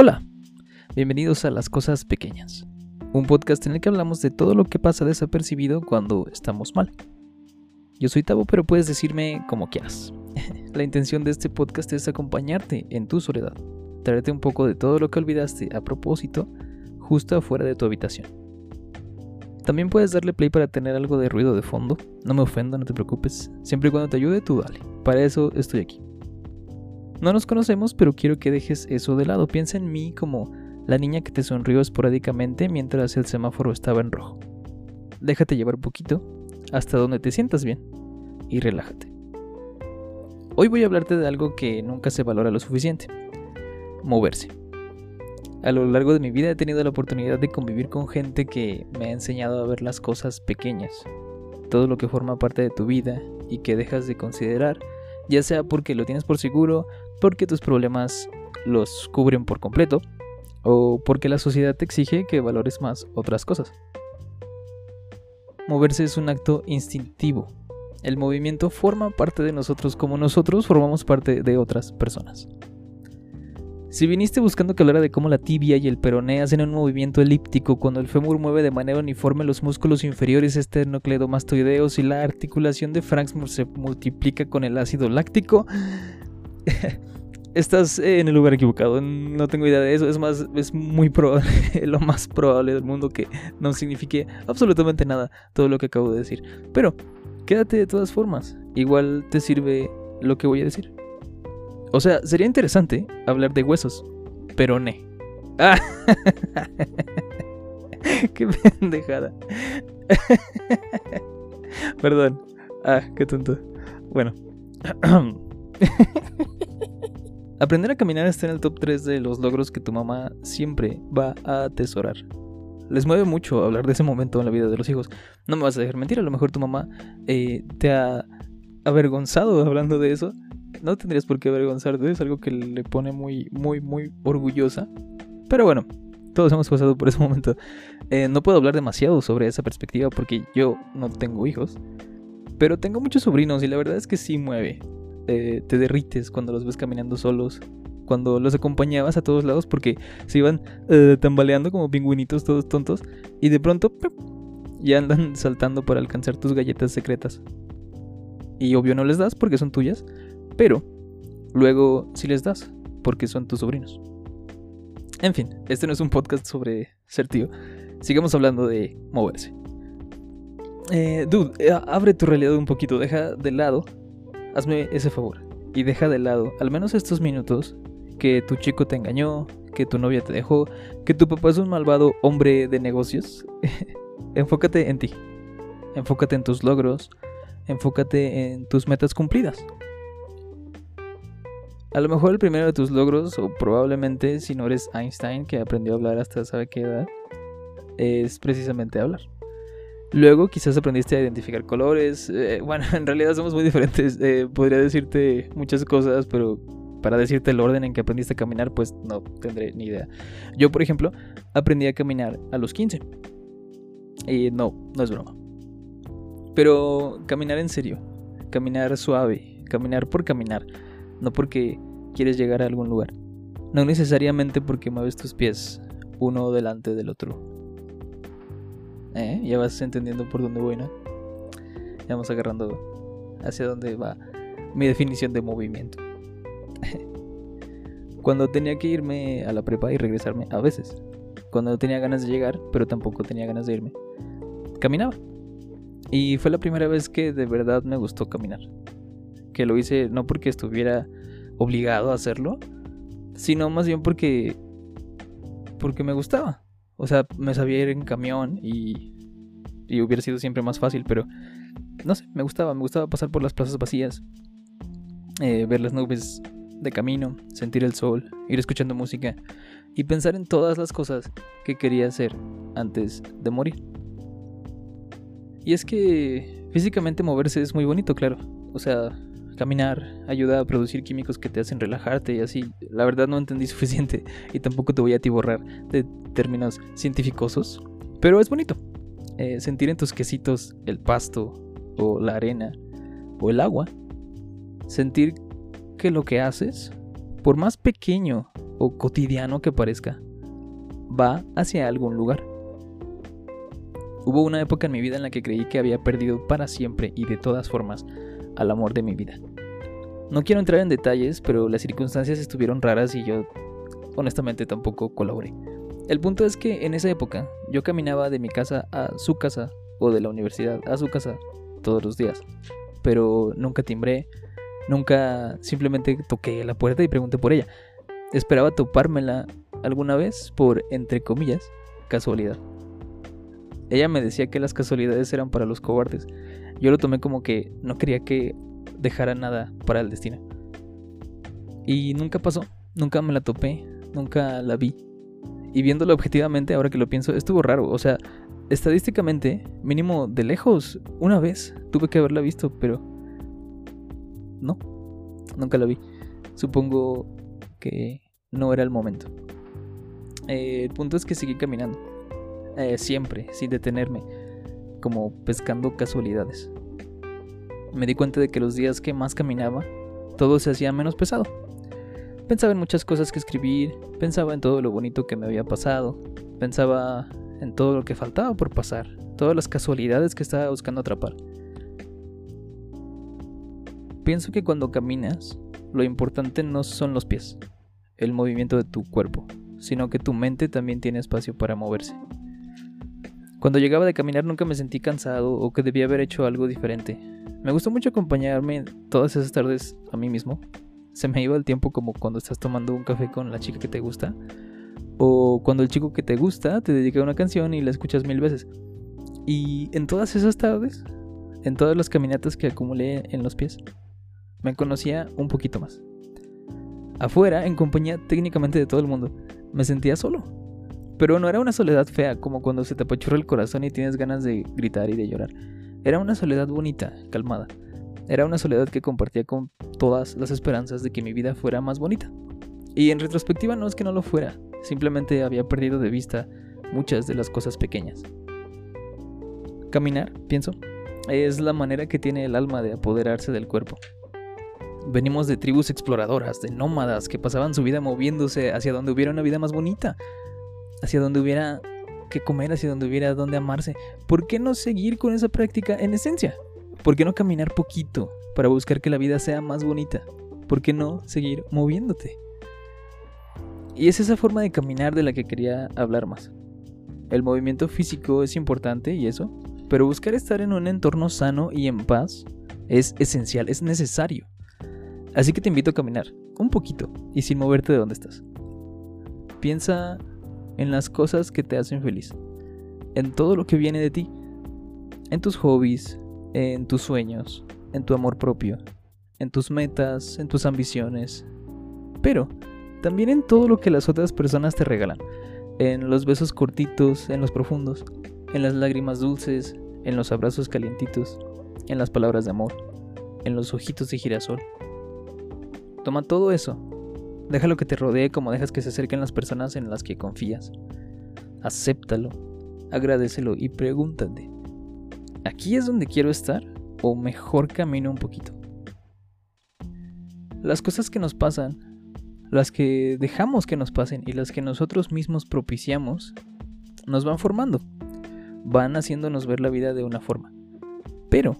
Hola, bienvenidos a Las Cosas Pequeñas, un podcast en el que hablamos de todo lo que pasa desapercibido cuando estamos mal. Yo soy Tabo, pero puedes decirme como quieras. La intención de este podcast es acompañarte en tu soledad, traerte un poco de todo lo que olvidaste a propósito justo afuera de tu habitación. También puedes darle play para tener algo de ruido de fondo. No me ofendo, no te preocupes. Siempre y cuando te ayude, tú dale. Para eso estoy aquí. No nos conocemos, pero quiero que dejes eso de lado. Piensa en mí como la niña que te sonrió esporádicamente mientras el semáforo estaba en rojo. Déjate llevar un poquito hasta donde te sientas bien y relájate. Hoy voy a hablarte de algo que nunca se valora lo suficiente. Moverse. A lo largo de mi vida he tenido la oportunidad de convivir con gente que me ha enseñado a ver las cosas pequeñas, todo lo que forma parte de tu vida y que dejas de considerar, ya sea porque lo tienes por seguro porque tus problemas los cubren por completo o porque la sociedad te exige que valores más otras cosas. Moverse es un acto instintivo. El movimiento forma parte de nosotros como nosotros formamos parte de otras personas. Si viniste buscando que hablara de cómo la tibia y el peroné hacen un movimiento elíptico cuando el fémur mueve de manera uniforme los músculos inferiores esternocleidomastoideos y la articulación de Franksmore se multiplica con el ácido láctico, estás en el lugar equivocado. No tengo idea de eso. Es más, es muy probable, lo más probable del mundo que no signifique absolutamente nada todo lo que acabo de decir. Pero quédate de todas formas. Igual te sirve lo que voy a decir. O sea, sería interesante hablar de huesos, pero ne. Ah. qué pendejada. Perdón. Ah, qué tonto. Bueno. Aprender a caminar está en el top 3 de los logros que tu mamá siempre va a atesorar. Les mueve mucho hablar de ese momento en la vida de los hijos. No me vas a dejar mentir, a lo mejor tu mamá eh, te ha avergonzado hablando de eso. No tendrías por qué avergonzarte, es algo que le pone muy, muy, muy orgullosa. Pero bueno, todos hemos pasado por ese momento. Eh, no puedo hablar demasiado sobre esa perspectiva porque yo no tengo hijos. Pero tengo muchos sobrinos y la verdad es que sí mueve. Eh, te derrites cuando los ves caminando solos, cuando los acompañabas a todos lados porque se iban eh, tambaleando como pingüinitos todos tontos y de pronto ya andan saltando para alcanzar tus galletas secretas. Y obvio no les das porque son tuyas, pero luego sí les das porque son tus sobrinos. En fin, este no es un podcast sobre ser tío. Sigamos hablando de moverse. Eh, dude, abre tu realidad un poquito, deja de lado hazme ese favor y deja de lado, al menos estos minutos, que tu chico te engañó, que tu novia te dejó, que tu papá es un malvado hombre de negocios. enfócate en ti, enfócate en tus logros, enfócate en tus metas cumplidas. A lo mejor el primero de tus logros, o probablemente si no eres Einstein, que aprendió a hablar hasta sabe qué edad, es precisamente hablar. Luego quizás aprendiste a identificar colores. Eh, bueno, en realidad somos muy diferentes. Eh, podría decirte muchas cosas, pero para decirte el orden en que aprendiste a caminar, pues no tendré ni idea. Yo, por ejemplo, aprendí a caminar a los 15. Y no, no es broma. Pero caminar en serio, caminar suave, caminar por caminar, no porque quieres llegar a algún lugar. No necesariamente porque mueves tus pies uno delante del otro ¿Eh? Ya vas entendiendo por dónde voy, ¿no? Ya vamos agarrando hacia dónde va mi definición de movimiento. Cuando tenía que irme a la prepa y regresarme, a veces. Cuando no tenía ganas de llegar, pero tampoco tenía ganas de irme, caminaba. Y fue la primera vez que de verdad me gustó caminar. Que lo hice no porque estuviera obligado a hacerlo, sino más bien porque porque me gustaba. O sea, me sabía ir en camión y, y hubiera sido siempre más fácil, pero no sé, me gustaba, me gustaba pasar por las plazas vacías, eh, ver las nubes de camino, sentir el sol, ir escuchando música y pensar en todas las cosas que quería hacer antes de morir. Y es que físicamente moverse es muy bonito, claro. O sea, caminar ayuda a producir químicos que te hacen relajarte y así. La verdad no entendí suficiente y tampoco te voy a atiborrar de términos científicosos, pero es bonito. Eh, sentir en tus quesitos el pasto o la arena o el agua. Sentir que lo que haces, por más pequeño o cotidiano que parezca, va hacia algún lugar. Hubo una época en mi vida en la que creí que había perdido para siempre y de todas formas al amor de mi vida. No quiero entrar en detalles, pero las circunstancias estuvieron raras y yo honestamente tampoco colaboré. El punto es que en esa época yo caminaba de mi casa a su casa o de la universidad a su casa todos los días, pero nunca timbré, nunca simplemente toqué la puerta y pregunté por ella. Esperaba topármela alguna vez por, entre comillas, casualidad. Ella me decía que las casualidades eran para los cobardes. Yo lo tomé como que no quería que dejara nada para el destino. Y nunca pasó, nunca me la topé, nunca la vi. Y viéndolo objetivamente, ahora que lo pienso, estuvo raro. O sea, estadísticamente, mínimo de lejos, una vez tuve que haberla visto, pero... No, nunca la vi. Supongo que no era el momento. Eh, el punto es que seguí caminando. Eh, siempre, sin detenerme. Como pescando casualidades. Me di cuenta de que los días que más caminaba, todo se hacía menos pesado. Pensaba en muchas cosas que escribir, pensaba en todo lo bonito que me había pasado, pensaba en todo lo que faltaba por pasar, todas las casualidades que estaba buscando atrapar. Pienso que cuando caminas, lo importante no son los pies, el movimiento de tu cuerpo, sino que tu mente también tiene espacio para moverse. Cuando llegaba de caminar nunca me sentí cansado o que debía haber hecho algo diferente. Me gustó mucho acompañarme todas esas tardes a mí mismo, se me iba el tiempo como cuando estás tomando un café con la chica que te gusta. O cuando el chico que te gusta te dedica una canción y la escuchas mil veces. Y en todas esas tardes, en todas las caminatas que acumulé en los pies, me conocía un poquito más. Afuera, en compañía técnicamente de todo el mundo, me sentía solo. Pero no era una soledad fea como cuando se te apachurra el corazón y tienes ganas de gritar y de llorar. Era una soledad bonita, calmada. Era una soledad que compartía con todas las esperanzas de que mi vida fuera más bonita. Y en retrospectiva no es que no lo fuera, simplemente había perdido de vista muchas de las cosas pequeñas. Caminar, pienso, es la manera que tiene el alma de apoderarse del cuerpo. Venimos de tribus exploradoras, de nómadas que pasaban su vida moviéndose hacia donde hubiera una vida más bonita, hacia donde hubiera que comer, hacia donde hubiera donde amarse. ¿Por qué no seguir con esa práctica en esencia? ¿Por qué no caminar poquito para buscar que la vida sea más bonita? ¿Por qué no seguir moviéndote? Y es esa forma de caminar de la que quería hablar más. El movimiento físico es importante y eso, pero buscar estar en un entorno sano y en paz es esencial, es necesario. Así que te invito a caminar, un poquito, y sin moverte de donde estás. Piensa en las cosas que te hacen feliz, en todo lo que viene de ti, en tus hobbies, en tus sueños, en tu amor propio, en tus metas, en tus ambiciones, pero también en todo lo que las otras personas te regalan, en los besos cortitos, en los profundos, en las lágrimas dulces, en los abrazos calientitos, en las palabras de amor, en los ojitos de girasol. Toma todo eso, déjalo que te rodee como dejas que se acerquen las personas en las que confías. Acéptalo, agradecelo y pregúntate, ¿aquí es donde quiero estar? ¿O mejor camino un poquito? Las cosas que nos pasan, las que dejamos que nos pasen y las que nosotros mismos propiciamos, nos van formando, van haciéndonos ver la vida de una forma. Pero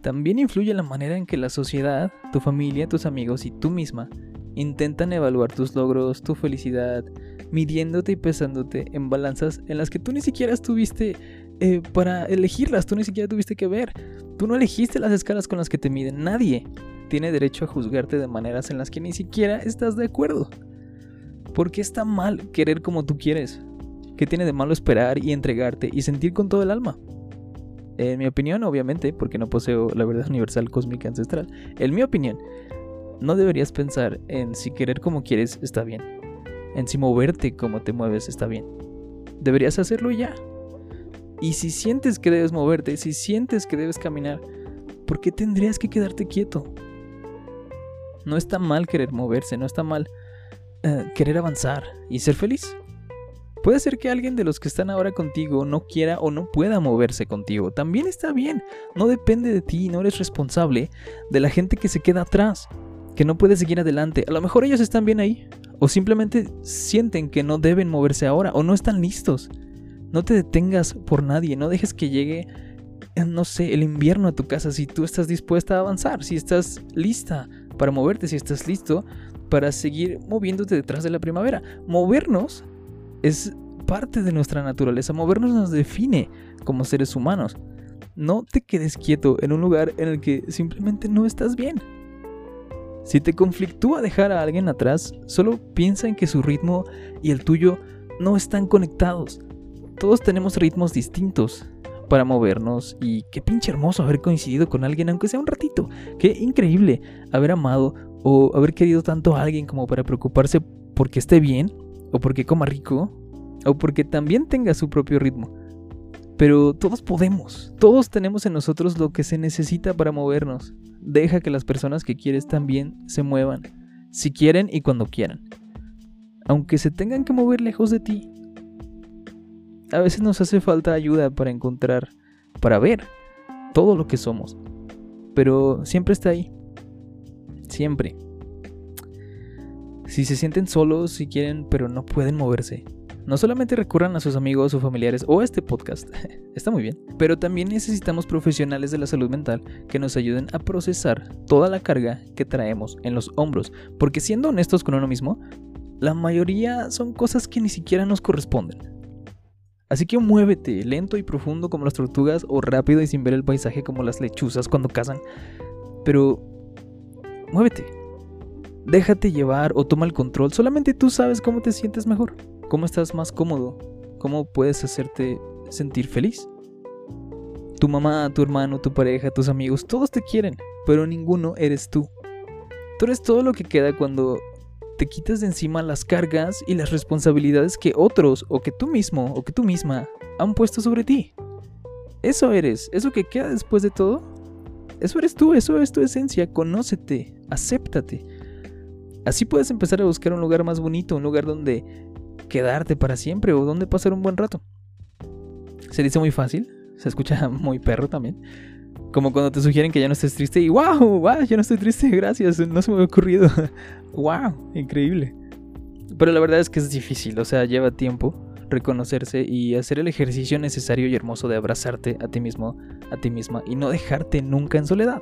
también influye la manera en que la sociedad, tu familia, tus amigos y tú misma intentan evaluar tus logros, tu felicidad, midiéndote y pesándote en balanzas en las que tú ni siquiera estuviste eh, para elegirlas, tú ni siquiera tuviste que ver. Tú no elegiste las escalas con las que te miden. Nadie tiene derecho a juzgarte de maneras en las que ni siquiera estás de acuerdo. ¿Por qué está mal querer como tú quieres? ¿Qué tiene de malo esperar y entregarte y sentir con todo el alma? En mi opinión, obviamente, porque no poseo la verdad universal cósmica ancestral, en mi opinión, no deberías pensar en si querer como quieres está bien, en si moverte como te mueves está bien. Deberías hacerlo ya, y si sientes que debes moverte, si sientes que debes caminar, ¿por qué tendrías que quedarte quieto? No está mal querer moverse, no está mal eh, querer avanzar y ser feliz. Puede ser que alguien de los que están ahora contigo no quiera o no pueda moverse contigo. También está bien. No depende de ti, no eres responsable de la gente que se queda atrás, que no puede seguir adelante. A lo mejor ellos están bien ahí. O simplemente sienten que no deben moverse ahora o no están listos. No te detengas por nadie, no dejes que llegue, no sé, el invierno a tu casa si tú estás dispuesta a avanzar, si estás lista para moverte, si estás listo para seguir moviéndote detrás de la primavera. Movernos es parte de nuestra naturaleza, movernos nos define como seres humanos. No te quedes quieto en un lugar en el que simplemente no estás bien. Si te conflictúa dejar a alguien atrás, solo piensa en que su ritmo y el tuyo no están conectados. Todos tenemos ritmos distintos para movernos y qué pinche hermoso haber coincidido con alguien aunque sea un ratito. Qué increíble haber amado o haber querido tanto a alguien como para preocuparse porque esté bien o porque coma rico o porque también tenga su propio ritmo. Pero todos podemos, todos tenemos en nosotros lo que se necesita para movernos. Deja que las personas que quieres también se muevan, si quieren y cuando quieran. Aunque se tengan que mover lejos de ti, a veces nos hace falta ayuda para encontrar, para ver todo lo que somos. Pero siempre está ahí. Siempre. Si se sienten solos, si quieren, pero no pueden moverse. No solamente recurran a sus amigos o familiares o a este podcast, está muy bien, pero también necesitamos profesionales de la salud mental que nos ayuden a procesar toda la carga que traemos en los hombros, porque siendo honestos con uno mismo, la mayoría son cosas que ni siquiera nos corresponden. Así que muévete, lento y profundo como las tortugas o rápido y sin ver el paisaje como las lechuzas cuando cazan. Pero muévete. Déjate llevar o toma el control. Solamente tú sabes cómo te sientes mejor, cómo estás más cómodo, cómo puedes hacerte sentir feliz. Tu mamá, tu hermano, tu pareja, tus amigos, todos te quieren, pero ninguno eres tú. Tú eres todo lo que queda cuando te quitas de encima las cargas y las responsabilidades que otros o que tú mismo o que tú misma han puesto sobre ti. Eso eres, eso que queda después de todo. Eso eres tú, eso es tu esencia, conócete, acéptate. Así puedes empezar a buscar un lugar más bonito, un lugar donde quedarte para siempre o donde pasar un buen rato. Se dice muy fácil, se escucha muy perro también, como cuando te sugieren que ya no estés triste y wow, wow, ya no estoy triste, gracias, no se me había ocurrido. wow, increíble. Pero la verdad es que es difícil, o sea, lleva tiempo reconocerse y hacer el ejercicio necesario y hermoso de abrazarte a ti mismo, a ti misma y no dejarte nunca en soledad.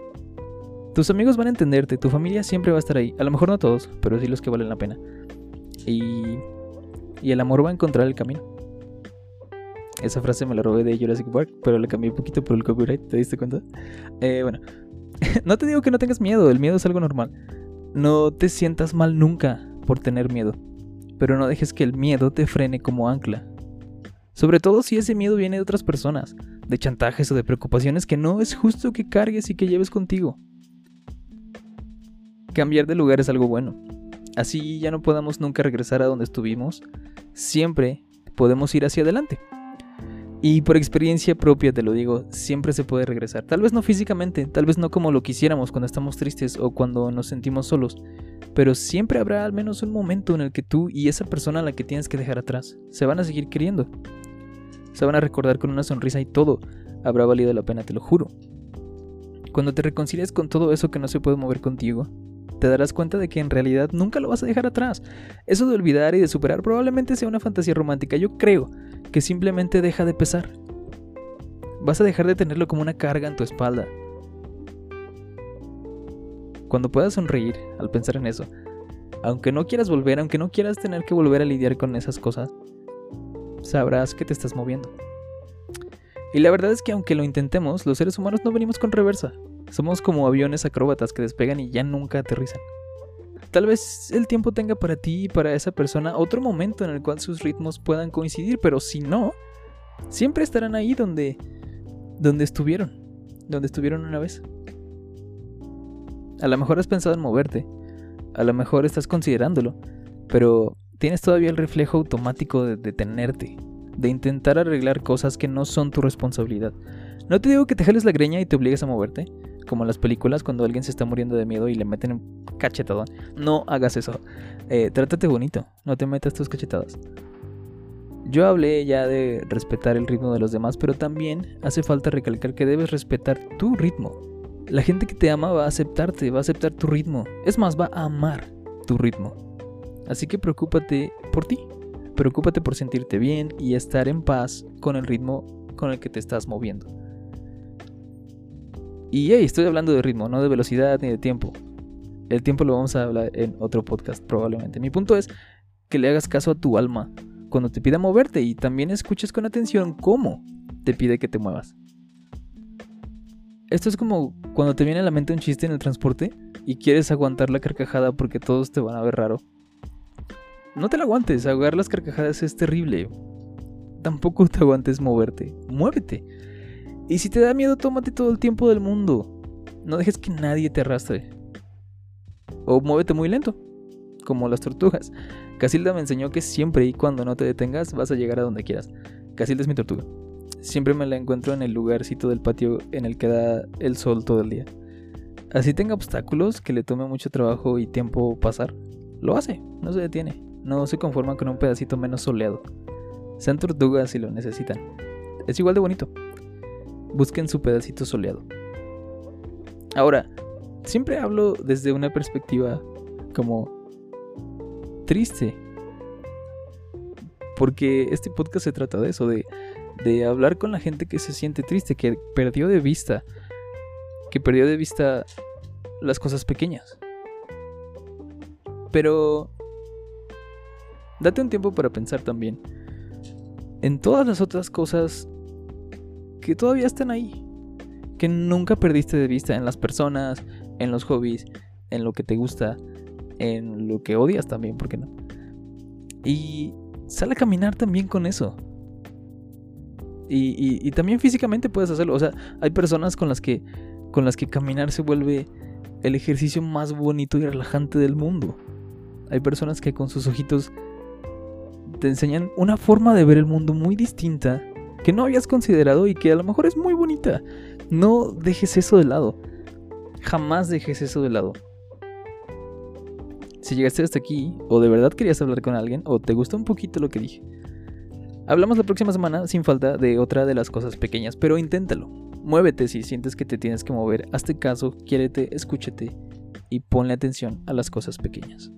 Tus amigos van a entenderte, tu familia siempre va a estar ahí, a lo mejor no todos, pero sí los que valen la pena. Y, y el amor va a encontrar el camino. Esa frase me la robé de Jurassic Park, pero le cambié un poquito por el copyright, ¿te diste cuenta? Eh, bueno, no te digo que no tengas miedo, el miedo es algo normal. No te sientas mal nunca por tener miedo, pero no dejes que el miedo te frene como ancla. Sobre todo si ese miedo viene de otras personas, de chantajes o de preocupaciones que no es justo que cargues y que lleves contigo. Cambiar de lugar es algo bueno. Así ya no podamos nunca regresar a donde estuvimos, siempre podemos ir hacia adelante. Y por experiencia propia te lo digo, siempre se puede regresar. Tal vez no físicamente, tal vez no como lo quisiéramos cuando estamos tristes o cuando nos sentimos solos, pero siempre habrá al menos un momento en el que tú y esa persona a la que tienes que dejar atrás se van a seguir queriendo. Se van a recordar con una sonrisa y todo habrá valido la pena, te lo juro. Cuando te reconcilies con todo eso que no se puede mover contigo, te darás cuenta de que en realidad nunca lo vas a dejar atrás. Eso de olvidar y de superar probablemente sea una fantasía romántica. Yo creo que simplemente deja de pesar. Vas a dejar de tenerlo como una carga en tu espalda. Cuando puedas sonreír al pensar en eso, aunque no quieras volver, aunque no quieras tener que volver a lidiar con esas cosas, sabrás que te estás moviendo. Y la verdad es que aunque lo intentemos, los seres humanos no venimos con reversa. Somos como aviones acróbatas que despegan y ya nunca aterrizan. Tal vez el tiempo tenga para ti y para esa persona otro momento en el cual sus ritmos puedan coincidir, pero si no, siempre estarán ahí donde donde estuvieron, donde estuvieron una vez. A lo mejor has pensado en moverte, a lo mejor estás considerándolo, pero tienes todavía el reflejo automático de detenerte, de intentar arreglar cosas que no son tu responsabilidad. No te digo que te jales la greña y te obligues a moverte, como en las películas cuando alguien se está muriendo de miedo y le meten un cachetadón. No hagas eso. Eh, trátate bonito, no te metas tus cachetadas. Yo hablé ya de respetar el ritmo de los demás, pero también hace falta recalcar que debes respetar tu ritmo. La gente que te ama va a aceptarte, va a aceptar tu ritmo. Es más, va a amar tu ritmo. Así que preocúpate por ti. Preocúpate por sentirte bien y estar en paz con el ritmo con el que te estás moviendo. Y hey, estoy hablando de ritmo, no de velocidad ni de tiempo. El tiempo lo vamos a hablar en otro podcast probablemente. Mi punto es que le hagas caso a tu alma cuando te pida moverte y también escuches con atención cómo te pide que te muevas. Esto es como cuando te viene a la mente un chiste en el transporte y quieres aguantar la carcajada porque todos te van a ver raro. No te la aguantes, ahogar las carcajadas es terrible. Tampoco te aguantes moverte, muévete. Y si te da miedo, tómate todo el tiempo del mundo. No dejes que nadie te arrastre. O muévete muy lento, como las tortugas. Casilda me enseñó que siempre y cuando no te detengas vas a llegar a donde quieras. Casilda es mi tortuga. Siempre me la encuentro en el lugarcito del patio en el que da el sol todo el día. Así tenga obstáculos que le tome mucho trabajo y tiempo pasar, lo hace, no se detiene, no se conforma con un pedacito menos soleado. Sean tortugas si lo necesitan. Es igual de bonito. Busquen su pedacito soleado. Ahora, siempre hablo desde una perspectiva como triste. Porque este podcast se trata de eso, de, de hablar con la gente que se siente triste, que perdió de vista, que perdió de vista las cosas pequeñas. Pero date un tiempo para pensar también en todas las otras cosas que todavía están ahí, que nunca perdiste de vista en las personas, en los hobbies, en lo que te gusta, en lo que odias también, ¿por qué no? Y sale a caminar también con eso. Y, también físicamente puedes hacerlo. O sea, hay personas con las que con las que caminar se vuelve el ejercicio más bonito y relajante del mundo. Hay personas que con sus ojitos te enseñan una forma de ver el mundo muy distinta que no habías considerado y que a lo mejor es muy bonita. No dejes eso de lado. Jamás dejes eso de lado. Si llegaste hasta aquí, o de verdad querías hablar con alguien, o te gustó un poquito lo que dije. Hablamos la próxima semana sin falta de otra de las cosas pequeñas, pero inténtalo. Muévete si sientes que te tienes que mover. Hazte caso, quiérete, escúchate y ponle atención a las cosas pequeñas.